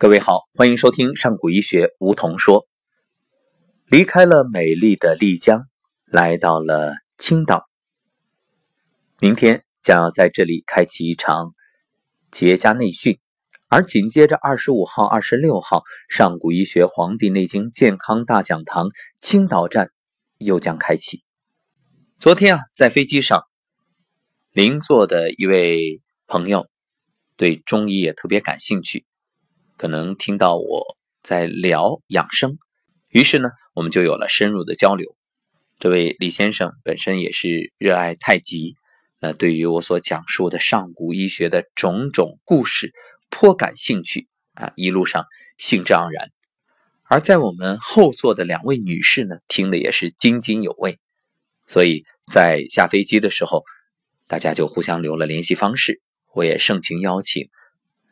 各位好，欢迎收听上古医学梧桐说。离开了美丽的丽江，来到了青岛。明天将要在这里开启一场企业家内训，而紧接着二十五号、二十六号，上古医学《黄帝内经健康大讲堂》青岛站又将开启。昨天啊，在飞机上，邻座的一位朋友对中医也特别感兴趣。可能听到我在聊养生，于是呢，我们就有了深入的交流。这位李先生本身也是热爱太极，那对于我所讲述的上古医学的种种故事颇感兴趣啊，一路上兴致盎然。而在我们后座的两位女士呢，听的也是津津有味，所以在下飞机的时候，大家就互相留了联系方式。我也盛情邀请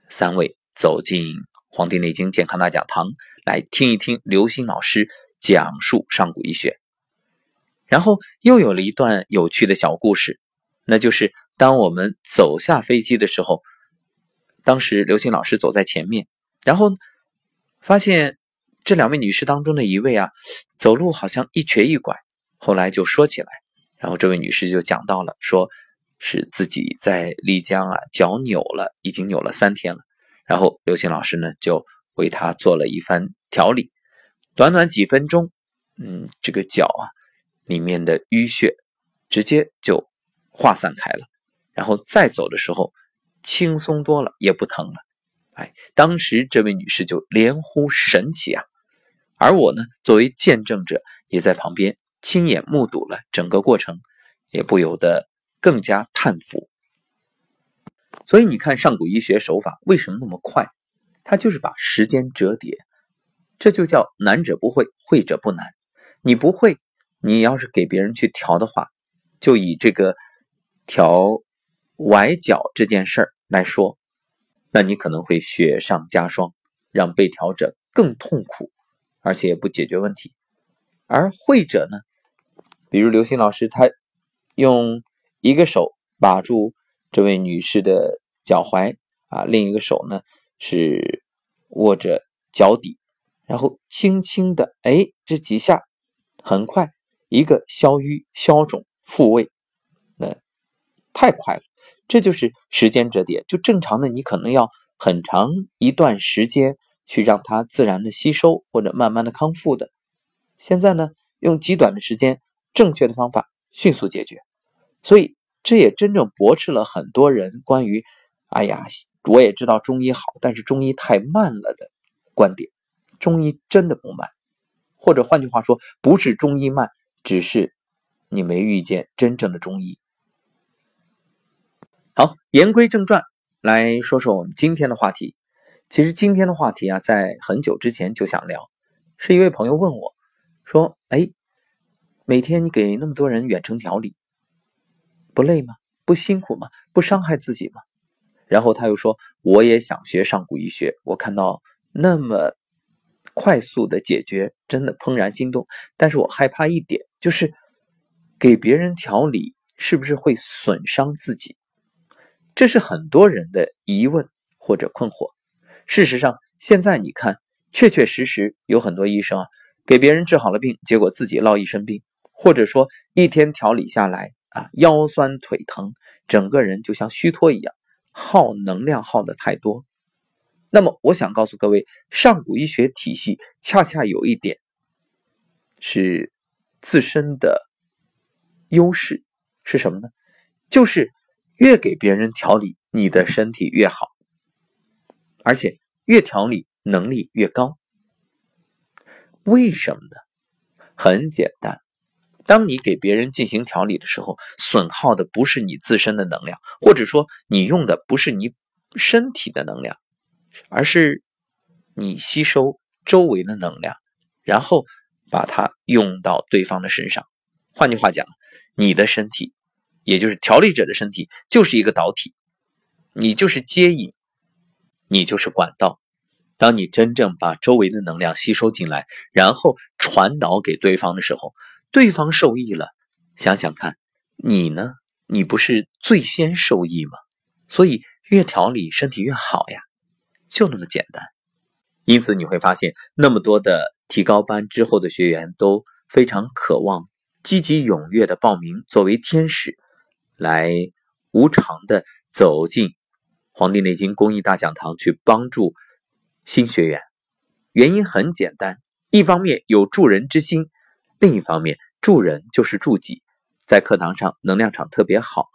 三位走进。《黄帝内经健康大讲堂》来听一听刘星老师讲述上古医学，然后又有了一段有趣的小故事，那就是当我们走下飞机的时候，当时刘星老师走在前面，然后发现这两位女士当中的一位啊，走路好像一瘸一拐，后来就说起来，然后这位女士就讲到了，说是自己在丽江啊脚扭了，已经扭了三天了。然后刘星老师呢，就为他做了一番调理，短短几分钟，嗯，这个脚啊里面的淤血直接就化散开了，然后再走的时候轻松多了，也不疼了。哎，当时这位女士就连呼神奇啊！而我呢，作为见证者，也在旁边亲眼目睹了整个过程，也不由得更加叹服。所以你看，上古医学手法为什么那么快？它就是把时间折叠，这就叫难者不会，会者不难。你不会，你要是给别人去调的话，就以这个调崴脚这件事儿来说，那你可能会雪上加霜，让被调者更痛苦，而且也不解决问题。而会者呢，比如刘星老师，他用一个手把住。这位女士的脚踝啊，另一个手呢是握着脚底，然后轻轻的，哎，这几下很快，一个消瘀、消肿、复位，那太快了。这就是时间折叠。就正常的，你可能要很长一段时间去让它自然的吸收或者慢慢的康复的。现在呢，用极短的时间，正确的方法，迅速解决。所以。这也真正驳斥了很多人关于“哎呀，我也知道中医好，但是中医太慢了”的观点。中医真的不慢，或者换句话说，不是中医慢，只是你没遇见真正的中医。好，言归正传，来说说我们今天的话题。其实今天的话题啊，在很久之前就想聊，是一位朋友问我，说：“哎，每天你给那么多人远程调理。”不累吗？不辛苦吗？不伤害自己吗？然后他又说：“我也想学上古医学，我看到那么快速的解决，真的怦然心动。但是我害怕一点，就是给别人调理是不是会损伤自己？这是很多人的疑问或者困惑。事实上，现在你看，确确实实有很多医生啊，给别人治好了病，结果自己落一身病，或者说一天调理下来。”啊，腰酸腿疼，整个人就像虚脱一样，耗能量耗的太多。那么，我想告诉各位，上古医学体系恰恰有一点是自身的优势，是什么呢？就是越给别人调理，你的身体越好，而且越调理能力越高。为什么呢？很简单。当你给别人进行调理的时候，损耗的不是你自身的能量，或者说你用的不是你身体的能量，而是你吸收周围的能量，然后把它用到对方的身上。换句话讲，你的身体，也就是调理者的身体，就是一个导体，你就是接引，你就是管道。当你真正把周围的能量吸收进来，然后传导给对方的时候。对方受益了，想想看，你呢？你不是最先受益吗？所以越调理身体越好呀，就那么简单。因此你会发现，那么多的提高班之后的学员都非常渴望、积极踊跃的报名，作为天使来无偿的走进《黄帝内经公益大讲堂》去帮助新学员。原因很简单，一方面有助人之心，另一方面助人就是助己。在课堂上能量场特别好，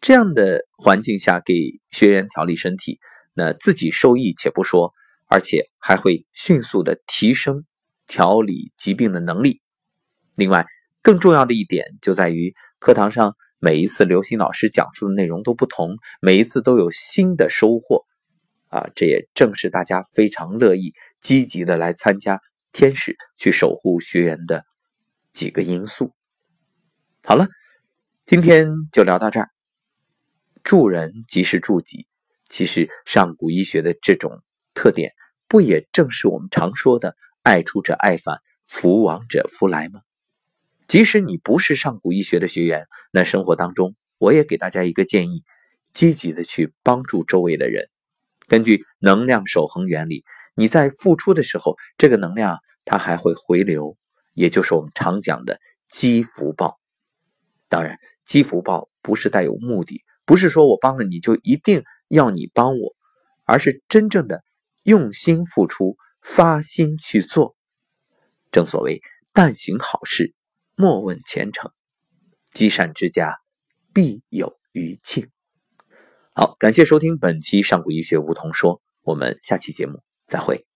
这样的环境下给学员调理身体，那自己受益且不说。而且还会迅速的提升调理疾病的能力。另外，更重要的一点就在于课堂上每一次刘星老师讲述的内容都不同，每一次都有新的收获。啊，这也正是大家非常乐意、积极的来参加天使去守护学员的几个因素。好了，今天就聊到这儿。助人即是助己，其实上古医学的这种。特点不也正是我们常说的“爱出者爱返，福往者福来”吗？即使你不是上古医学的学员，那生活当中我也给大家一个建议：积极的去帮助周围的人。根据能量守恒原理，你在付出的时候，这个能量它还会回流，也就是我们常讲的积福报。当然，积福报不是带有目的，不是说我帮了你就一定要你帮我，而是真正的。用心付出，发心去做。正所谓“但行好事，莫问前程”，积善之家必有余庆。好，感谢收听本期《上古医学梧桐说》，我们下期节目再会。